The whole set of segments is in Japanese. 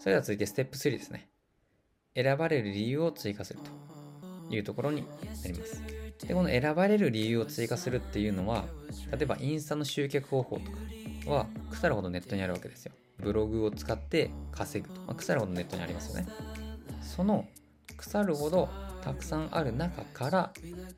それでは続いてステップ3ですね。選ばれる理由を追加するというところになります。で、この選ばれる理由を追加するっていうのは、例えばインスタの集客方法とかは腐るほどネットにあるわけですよ。ブログを使って稼ぐと。まあ、腐るほどネットにありますよね。その腐るほどたくさんある中から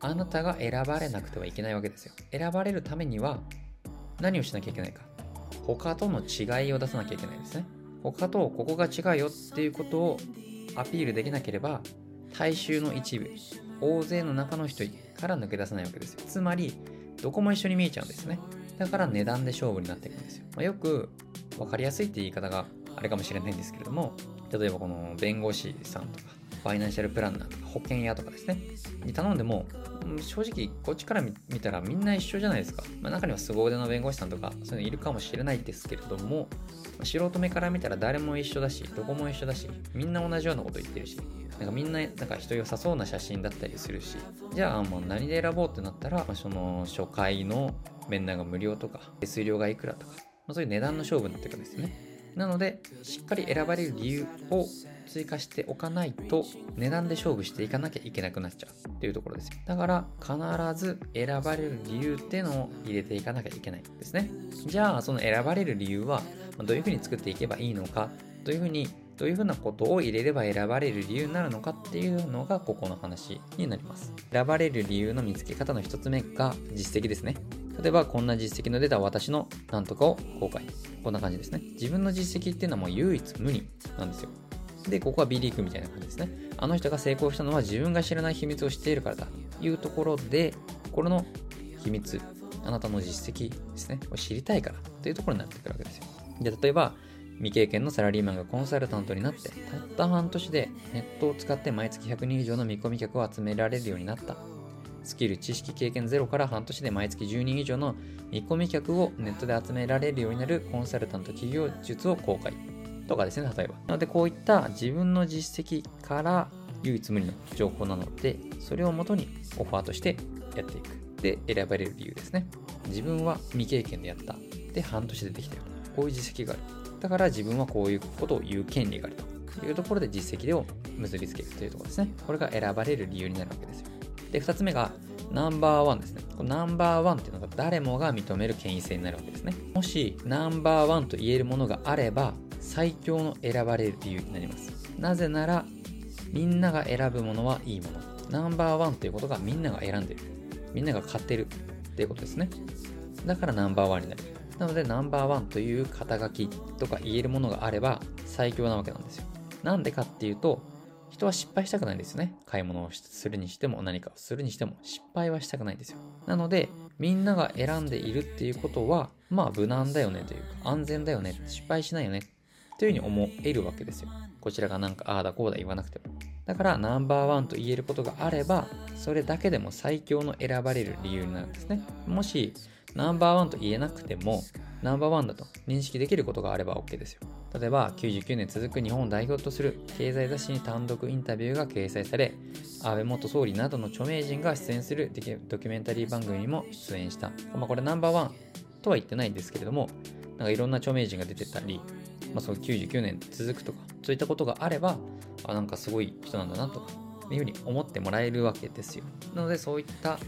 あなたが選ばれなくてはいけないわけですよ。選ばれるためには何をしなきゃいけないか。他との違いを出さなきゃいけないですね。他とここが違うよっていうことをアピールできなければ大衆の一部、大勢の中の人から抜け出せないわけですよ。つまり、どこも一緒に見えちゃうんですね。だから値段で勝負になっていくんですよ。まあ、よく分かりやすいって言い方があれかもしれないんですけれども、例えばこの弁護士さんとか、ファイナンシャルプランナーとか保険屋とかですね、に頼んでも、正直こっちから見たらみんな一緒じゃないですか。まあ、中には凄腕の弁護士さんとかそういうのいるかもしれないですけれども、ま、素人目から見たら誰も一緒だし、どこも一緒だし、みんな同じようなこと言ってるし、なんかみんななんか人良さそうな写真だったりするし、じゃあもう何で選ぼうってなったら、まあ、その初回の面談が無料とか、手数料がいくらとか、ま、そういう値段の勝負になってくるんですね。なので、しっかり選ばれる理由を追加しておかないと値段で勝負していかなきゃいけなくなっちゃうっていうところですよ。だから必ず選ばれる理由っていうのを入れていかなきゃいけないんですね。じゃあその選ばれる理由はどういうふうに作っていけばいいのか、どういうふうにどういうふうなことを入れれば選ばれる理由になるのかっていうのがここの話になります。選ばれる理由の見つけ方の一つ目が実績ですね。例えばこんな実績の出た私のなんとかを公開。こんな感じですね。自分の実績っていうのはもう唯一無二なんですよ。で、ここは B リーグみたいな感じですね。あの人が成功したのは自分が知らない秘密を知っているからだというところで、これの秘密、あなたの実績ですね、を知りたいからというところになってくるわけですよ。で、例えば、未経験のサラリーマンがコンサルタントになって、たった半年でネットを使って毎月100人以上の見込み客を集められるようになった。スキル、知識、経験ゼロから半年で毎月10人以上の見込み客をネットで集められるようになるコンサルタント企業術を公開。とかですね、例えば。なので、こういった自分の実績から唯一無二の情報なので、それをもとにオファーとしてやっていく。で、選ばれる理由ですね。自分は未経験でやった。で、半年でできたよ。こういう実績がある。だから自分はこういうことを言う権利があるというところで実績を結びつけるというところですね。これが選ばれる理由になるわけですよ。で、二つ目が、ナンバーワンですね。このナンバーワンっていうのが誰もが認める権威性になるわけですね。もし、ナンバーワンと言えるものがあれば、最強の選ばれる理由になります。なぜなら、みんなが選ぶものはいいもの。ナンバーワンということがみんなが選んでる。みんなが買ってるっていうことですね。だからナンバーワンになる。なのでナンバーワンという肩書きとか言えるものがあれば最強なわけなんですよ。なんでかっていうと、人は失敗したくないんですよね。買い物をするにしても何かをするにしても失敗はしたくないんですよ。なので、みんなが選んでいるっていうことは、まあ無難だよねというか安全だよね、失敗しないよねというふうに思えるわけですよ。こちらがなんかああだこうだ言わなくても。だからナンバーワンと言えることがあれば、それだけでも最強の選ばれる理由になるんですね。もし、ナンバーワンと言えなくても、ナンバーワンだと認識できることがあれば OK ですよ。例えば、99年続く日本を代表とする経済雑誌に単独インタビューが掲載され、安倍元総理などの著名人が出演するドキュメンタリー番組にも出演した。まあ、これナンバーワンとは言ってないんですけれども、なんかいろんな著名人が出てたり、まあ、その99年続くとか、そういったことがあれば、あ、なんかすごい人なんだなとか、いうふうに思ってもらえるわけですよ。なので、そういった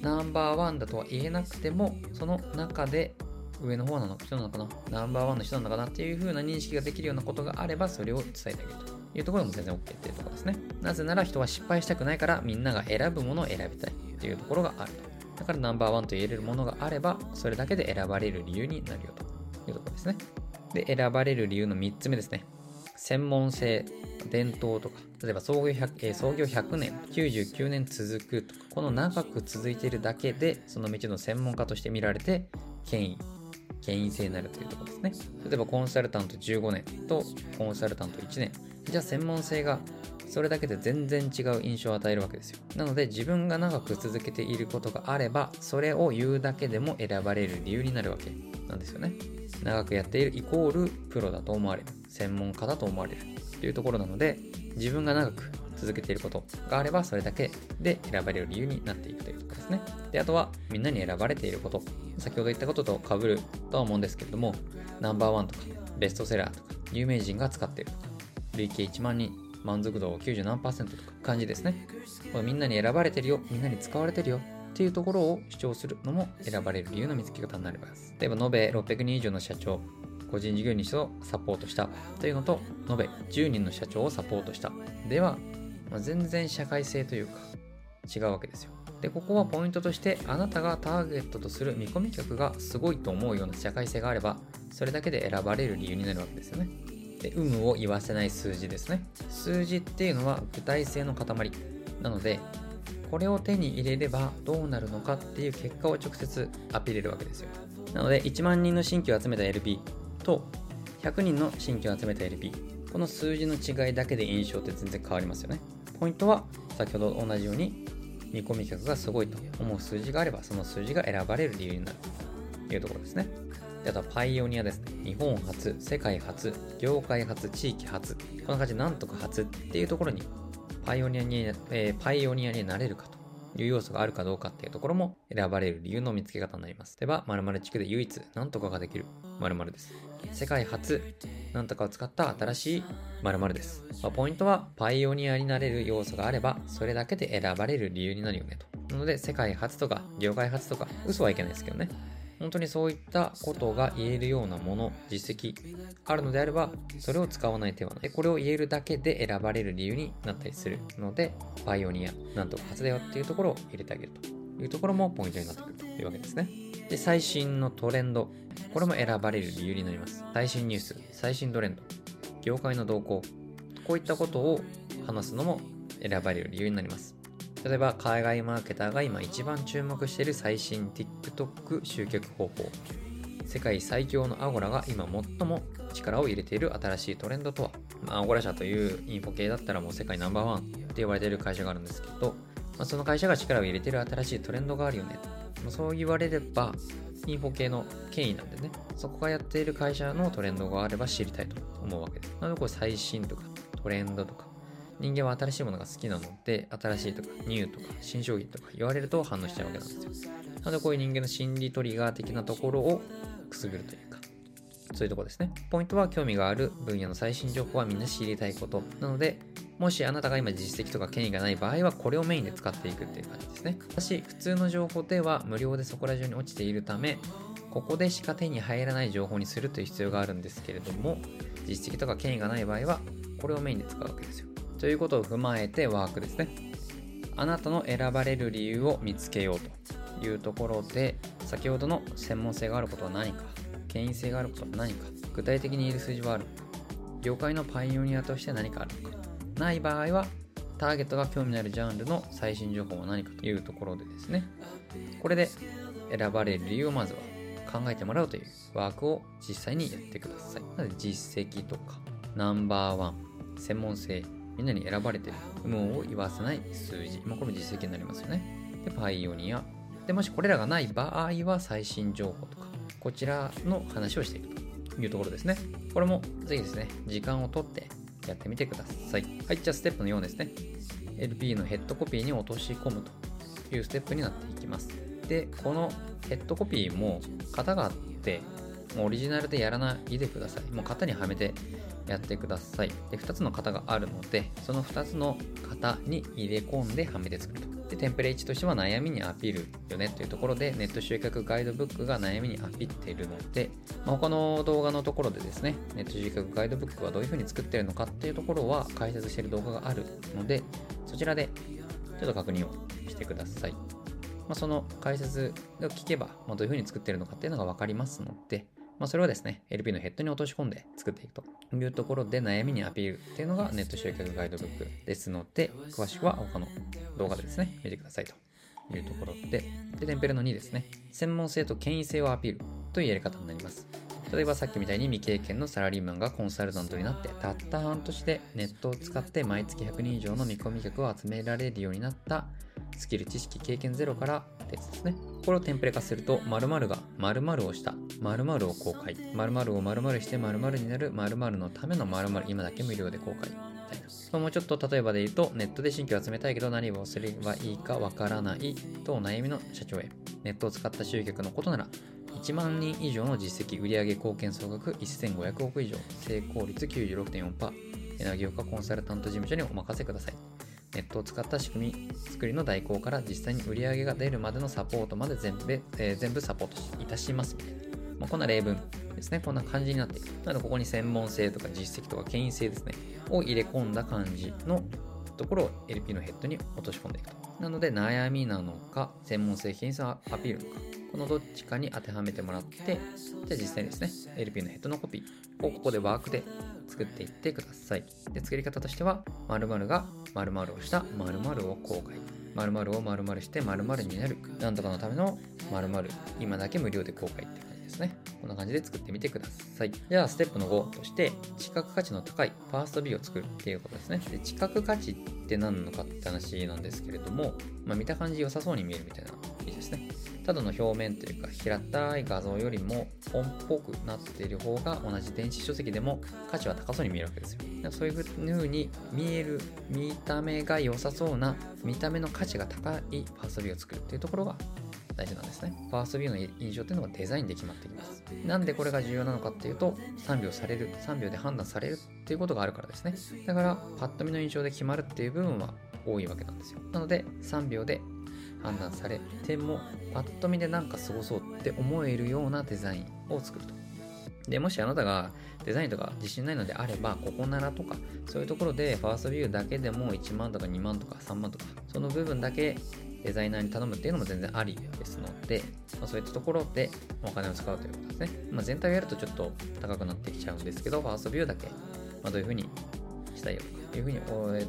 ナンバーワンだとは言えなくても、その中で上の方なの人なのかなナンバーワンの人なのかなっていう風な認識ができるようなことがあれば、それを伝えてあげるというところも全然 OK っていうところですね。なぜなら人は失敗したくないからみんなが選ぶものを選びたいっていうところがあると。だからナンバーワンと言えれるものがあれば、それだけで選ばれる理由になるよというところですね。で、選ばれる理由の3つ目ですね。専門性、伝統とか、例えば創業 100, え、創業100年、99年続くとか、この長く続いているだけで、その道の専門家として見られて、権威、権威性になるというところですね。例えばコンサルタント15年とコンサルタント1年。じゃあ専門性がそれだけで全然違う印象を与えるわけですよ。なので自分が長く続けていることがあれば、それを言うだけでも選ばれる理由になるわけなんですよね。長くやっているイコールプロだと思われる。専門家だと思われる。というところなので、自分が長く続けていることがあれば、それだけで選ばれる理由になっていくというころですね。で、あとは、みんなに選ばれていること。先ほど言ったことと被るとは思うんですけれども、ナンバーワンとか、ベストセラーとか、有名人が使っているとか、累計1万人、満足度90何パーセントとか感じですね。こみんなに選ばれてるよ、みんなに使われてるよっていうところを主張するのも選ばれる理由の見つけ方になります。例えば、延べ600人以上の社長、個人事業主をサポートしたというのと、延べ10人の社長をサポートした。では、まあ、全然社会性というか違うわけですよ。で、ここはポイントとして、あなたがターゲットとする見込み客がすごいと思うような社会性があれば、それだけで選ばれる理由になるわけですよね。で、有無を言わせない数字ですね。数字っていうのは具体性の塊。なので、これを手に入れればどうなるのかっていう結果を直接アピれるわけですよ。なので、1万人の新規を集めた LP と100人の新規を集めた LP。この数字の違いだけで印象って全然変わりますよね。ポイントは先ほど同じように見込み客がすごいと思う数字があれば、その数字が選ばれる理由になるというところですね。であとはパイオニアですね。日本初、世界初、業界初、地域初。こんな感じでなんとか初っていうところにパイオニアに、えー、パイオニアになれるかという要素があるかどうかっていうところも選ばれる理由の見つけ方になります。例えば、〇〇地区で唯一なんとかができる〇〇です。世界初、なんとかを使った新しい〇〇です。まあ、ポイントは、パイオニアになれる要素があれば、それだけで選ばれる理由になるよねと。なので、世界初とか、業界初とか、嘘はいけないですけどね。本当にそういったことが言えるようなもの、実績あるのであれば、それを使わない手はない。これを言えるだけで選ばれる理由になったりするので、パイオニア、なんとか初だよっていうところを入れてあげるというところもポイントになってくるというわけですね。で、最新のトレンド。これも選ばれる理由になります。最新ニュース、最新トレンド、業界の動向。こういったことを話すのも選ばれる理由になります。例えば、海外マーケターが今一番注目している最新 TikTok 集客方法。世界最強のアゴラが今最も力を入れている新しいトレンドとは、まあ、アゴラ社というインフォ系だったらもう世界ナンバーワンって言われている会社があるんですけど、まあ、その会社が力を入れている新しいトレンドがあるよね。まあ、そう言われれば、インフォ系の権威なんでね、そこがやっている会社のトレンドがあれば知りたいと思うわけです。なのでこれ最新とかトレンドとか人間は新しいものが好きなので、新しいとか、ニューとか、新商品とか言われると反応しちゃうわけなんですよ。なので、こういう人間の心理トリガー的なところをくすぐるというか、そういうとこですね。ポイントは興味がある分野の最新情報はみんな知りたいこと。なので、もしあなたが今実績とか権威がない場合は、これをメインで使っていくっていう感じですね。ただし、普通の情報では無料でそこら中に落ちているため、ここでしか手に入らない情報にするという必要があるんですけれども、実績とか権威がない場合は、これをメインで使うわけですよ。ということを踏まえてワークですね。あなたの選ばれる理由を見つけようというところで、先ほどの専門性があることは何か、権威性があることは何か、具体的に言える数字はある、業界のパイオニアとして何かあるのか、ない場合は、ターゲットが興味のあるジャンルの最新情報は何かというところでですね、これで選ばれる理由をまずは考えてもらうというワークを実際にやってください。なので実績とか、ナンバーワン、専門性、みんなに選ばれてる有無を言わせない数字。まあ、これも実績になりますよね。で、パイオニア。で、もしこれらがない場合は最新情報とか、こちらの話をしていくというところですね。これもぜひですね、時間をとってやってみてください。はい、じゃあステップの4ですね。LP のヘッドコピーに落とし込むというステップになっていきます。で、このヘッドコピーも型があって、もうオリジナルでやらないでください。もう型にはめてやってください。で、2つの型があるので、その2つの型に入れ込んではめて作ると。で、テンプレ1としては悩みにアピールよねというところで、ネット集客ガイドブックが悩みにアピっているので、まあ、他の動画のところでですね、ネット集客ガイドブックはどういう風に作ってるのかっていうところは解説している動画があるので、そちらでちょっと確認をしてください。まあ、その解説を聞けば、まあ、どういう風に作ってるのかっていうのがわかりますので、まあ、それはですね、LP のヘッドに落とし込んで作っていくというところで悩みにアピールっていうのがネット集客ガイドブックですので、詳しくは他の動画でですね、見てくださいというところで、で、テンペレの2ですね、専門性と権威性をアピールというやり方になります。例えばさっきみたいに未経験のサラリーマンがコンサルタントになってたった半年でネットを使って毎月100人以上の見込み客を集められるようになったスキル知識経験ゼロからですですね。これをテンプレ化すると、〇〇が〇〇をした、〇〇を公開、〇〇を〇〇して〇〇になる〇〇のための〇〇、今だけ無料で公開。みたいな。もうちょっと例えばで言うと、ネットで新規を集めたいけど何をすればいいかわからないと悩みの社長へ。ネットを使った集客のことなら、1万人以上の実績、売上貢献総額1500億以上、成功率96.4%、柳岡コンサルタント事務所にお任せください。ネットを使った仕組み作りの代行から実際に売り上げが出るまでのサポートまで全部,、えー、全部サポートいたしますみたいなまあ、こんな例文ですね。こんな感じになっている。なので、ここに専門性とか実績とか権威性ですね。を入れ込んだ感じのところを LP のヘッドに落とし込んでいくと。なので、悩みなのか、専門性、権威性アピールのか、このどっちかに当てはめてもらって、じゃあ実際ですね、LP のヘッドのコピーをここでワークで作っていってください。で、作り方としては、〇〇が〇〇をした〇〇を公開。〇〇を〇〇して〇〇になる。なんとかのための〇〇。今だけ無料で公開って。こんな感じで作ってみてください。じゃあ、ステップの5として、知覚価値の高いファースト B を作るっていうことですね。で、知覚価値って何なのかって話なんですけれども、まあ、見た感じ良さそうに見えるみたいな意味ですね。ただの表面というか平たい画像よりも本っぽくなっている方が同じ電子書籍でも価値は高そうに見えるわけですよ。そういう風に見える見た目が良さそうな見た目の価値が高いファーストビューを作るっていうところが大事なんですね。ファーストビューの印象っていうのがデザインで決まってきます。なんでこれが重要なのかっていうと、3秒される、3秒で判断されるっていうことがあるからですね。だから、パッと見の印象で決まるっていう部分は多いわけなんですよ。なので、3秒で判断されても、パッと見でなんか過ごそうって思えるようなデザインを作ると。で、もしあなたがデザインとか自信ないのであれば、ここならとか、そういうところでファーストビューだけでも1万とか2万とか3万とか、その部分だけデザイナーに頼むっていうのも全然ありですので、まあ、そういったところでお金を使うということですね。まあ、全体をやるとちょっと高くなってきちゃうんですけど、ファーストビューだけ、まあ、どういうふうにしたいよというふうに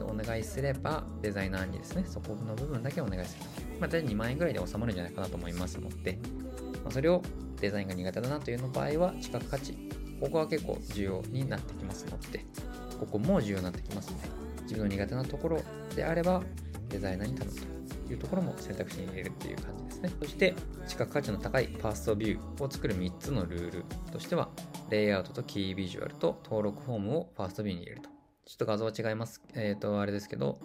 お願いすれば、デザイナーにですね、そこの部分だけお願いする。まあ、大体2万円ぐらいで収まるんじゃないかなと思いますので、まあ、それをデザインが苦手だなというの場合は、知覚価値。ここは結構重要になってきますので、ここも重要になってきますので、自分の苦手なところであれば、デザイナーに頼むと。いうところも選択肢に入れるっていう感じですね。そして、視覚価値の高いファーストビューを作る3つのルールとしては、レイアウトとキービジュアルと登録フォームをファーストビューに入れると。ちょっと画像は違います。えっ、ー、と、あれですけど、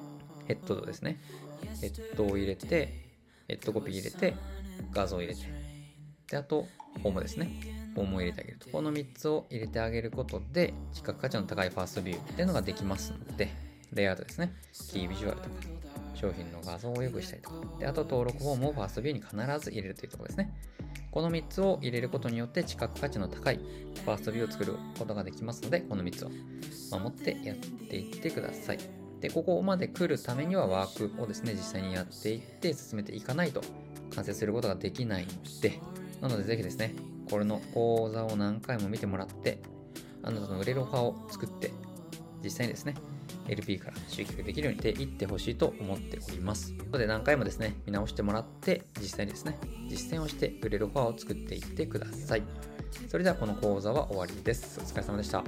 ヘッドですね。ヘッドを入れて、ヘッドコピー入れて、画像を入れて、で、あと、フォームですね。フォームを入れてあげると。この3つを入れてあげることで、視覚価値の高いファーストビューっていうのができますので、レイアウトですね。キービジュアルとか、商品の画像を良くしたりとか。で、あと登録フォームをファーストビューに必ず入れるというところですね。この3つを入れることによって知覚価値の高いファーストビューを作ることができますので、この3つを守ってやっていってください。で、ここまで来るためにはワークをですね、実際にやっていって進めていかないと完成することができないので、なのでぜひですね、これの講座を何回も見てもらって、あなたの売れるオファーを作って、実際にですね、LP から集客できるようにしていってほしいと思っております。なので何回もですね、見直してもらって、実際にですね、実践をして売れるファーを作っていってください。それではこの講座は終わりです。お疲れ様でした。